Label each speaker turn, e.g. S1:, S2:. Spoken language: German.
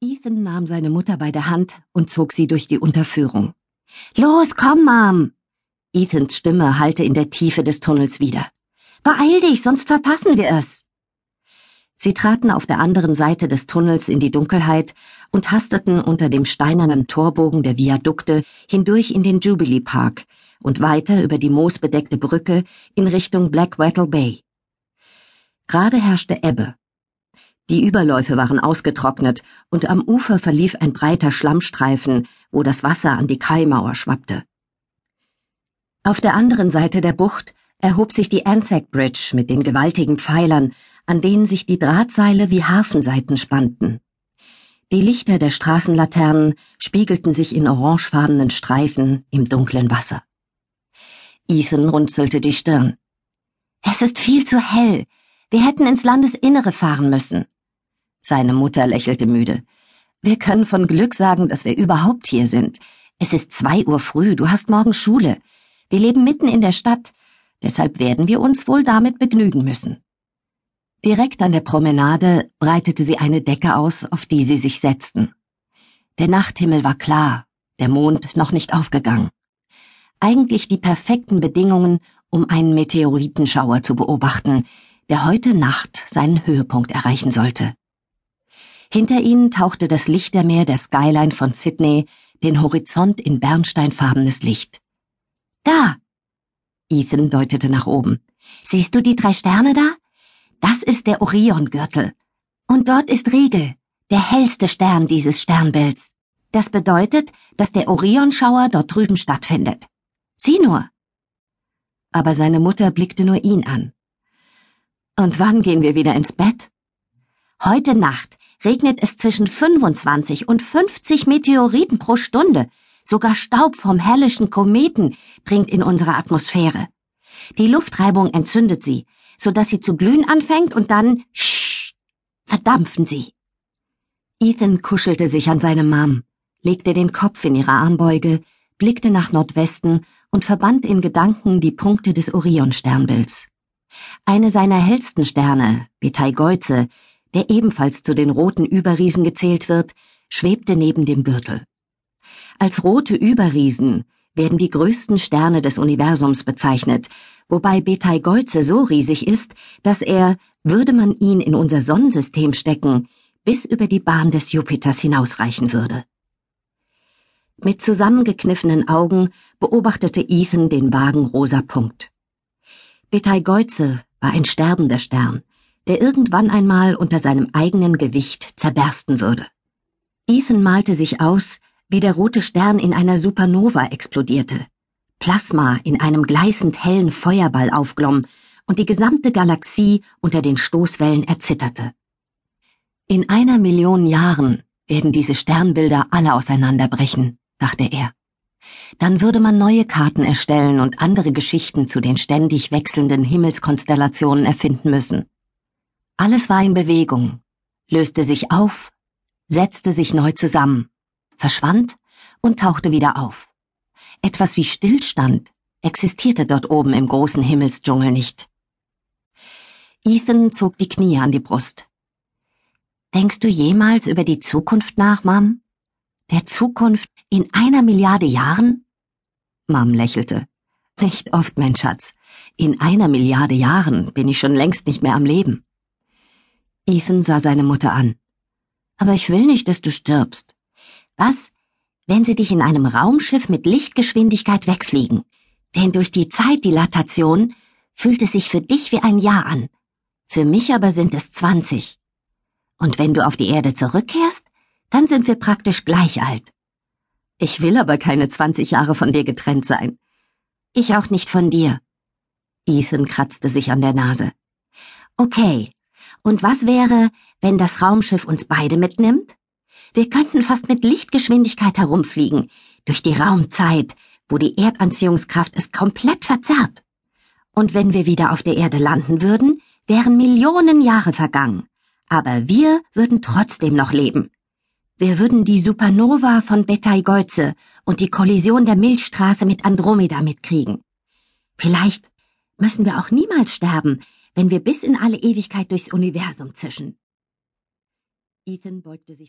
S1: Ethan nahm seine Mutter bei der Hand und zog sie durch die Unterführung. Los, komm, Mom! Ethans Stimme hallte in der Tiefe des Tunnels wieder. Beeil dich, sonst verpassen wir es. Sie traten auf der anderen Seite des Tunnels in die Dunkelheit und hasteten unter dem steinernen Torbogen der Viadukte hindurch in den Jubilee Park und weiter über die moosbedeckte Brücke in Richtung Blackwattle Bay. Gerade herrschte Ebbe. Die Überläufe waren ausgetrocknet und am Ufer verlief ein breiter Schlammstreifen, wo das Wasser an die Kaimauer schwappte. Auf der anderen Seite der Bucht erhob sich die Anzac Bridge mit den gewaltigen Pfeilern, an denen sich die Drahtseile wie Hafenseiten spannten. Die Lichter der Straßenlaternen spiegelten sich in orangefarbenen Streifen im dunklen Wasser. Ethan runzelte die Stirn. Es ist viel zu hell. Wir hätten ins Landesinnere fahren müssen. Seine Mutter lächelte müde. Wir können von Glück sagen, dass wir überhaupt hier sind. Es ist zwei Uhr früh, du hast morgen Schule. Wir leben mitten in der Stadt, deshalb werden wir uns wohl damit begnügen müssen. Direkt an der Promenade breitete sie eine Decke aus, auf die sie sich setzten. Der Nachthimmel war klar, der Mond noch nicht aufgegangen. Eigentlich die perfekten Bedingungen, um einen Meteoritenschauer zu beobachten, der heute Nacht seinen Höhepunkt erreichen sollte. Hinter ihnen tauchte das Lichtermeer der Skyline von Sydney den Horizont in bernsteinfarbenes Licht. Da! Ethan deutete nach oben. Siehst du die drei Sterne da? Das ist der Oriongürtel. Und dort ist Riegel, der hellste Stern dieses Sternbilds. Das bedeutet, dass der Orionschauer dort drüben stattfindet. Sieh nur. Aber seine Mutter blickte nur ihn an. Und wann gehen wir wieder ins Bett? Heute Nacht regnet es zwischen 25 und 50 Meteoriten pro Stunde. Sogar Staub vom hellischen Kometen dringt in unsere Atmosphäre. Die Luftreibung entzündet sie, so dass sie zu glühen anfängt und dann sch, verdampfen sie. Ethan kuschelte sich an seine Mom, legte den Kopf in ihre Armbeuge, blickte nach Nordwesten und verband in Gedanken die Punkte des Orion-Sternbilds. Eine seiner hellsten Sterne, Beteigeuze, der ebenfalls zu den roten Überriesen gezählt wird, schwebte neben dem Gürtel. Als rote Überriesen werden die größten Sterne des Universums bezeichnet, wobei Beteigeuze so riesig ist, dass er, würde man ihn in unser Sonnensystem stecken, bis über die Bahn des Jupiters hinausreichen würde. Mit zusammengekniffenen Augen beobachtete Ethan den vagen rosa Punkt. Beteigeuze war ein sterbender Stern, der irgendwann einmal unter seinem eigenen Gewicht zerbersten würde. Ethan malte sich aus, wie der rote Stern in einer Supernova explodierte, Plasma in einem gleißend hellen Feuerball aufglomm und die gesamte Galaxie unter den Stoßwellen erzitterte. In einer Million Jahren werden diese Sternbilder alle auseinanderbrechen, dachte er. Dann würde man neue Karten erstellen und andere Geschichten zu den ständig wechselnden Himmelskonstellationen erfinden müssen. Alles war in Bewegung, löste sich auf, setzte sich neu zusammen, verschwand und tauchte wieder auf. Etwas wie Stillstand existierte dort oben im großen Himmelsdschungel nicht. Ethan zog die Knie an die Brust. Denkst du jemals über die Zukunft nach, Mom? Der Zukunft in einer Milliarde Jahren? Mom lächelte. Nicht oft, mein Schatz. In einer Milliarde Jahren bin ich schon längst nicht mehr am Leben. Ethan sah seine Mutter an. Aber ich will nicht, dass du stirbst. Was, wenn sie dich in einem Raumschiff mit Lichtgeschwindigkeit wegfliegen? Denn durch die Zeitdilatation fühlt es sich für dich wie ein Jahr an. Für mich aber sind es zwanzig. Und wenn du auf die Erde zurückkehrst, dann sind wir praktisch gleich alt. Ich will aber keine zwanzig Jahre von dir getrennt sein. Ich auch nicht von dir. Ethan kratzte sich an der Nase. Okay, und was wäre, wenn das Raumschiff uns beide mitnimmt? Wir könnten fast mit Lichtgeschwindigkeit herumfliegen, durch die Raumzeit, wo die Erdanziehungskraft es komplett verzerrt. Und wenn wir wieder auf der Erde landen würden, wären Millionen Jahre vergangen. Aber wir würden trotzdem noch leben. Wir würden die Supernova von Betelgeuse und die Kollision der Milchstraße mit Andromeda mitkriegen. Vielleicht müssen wir auch niemals sterben, wenn wir bis in alle Ewigkeit durchs Universum zischen. Ethan beugte sich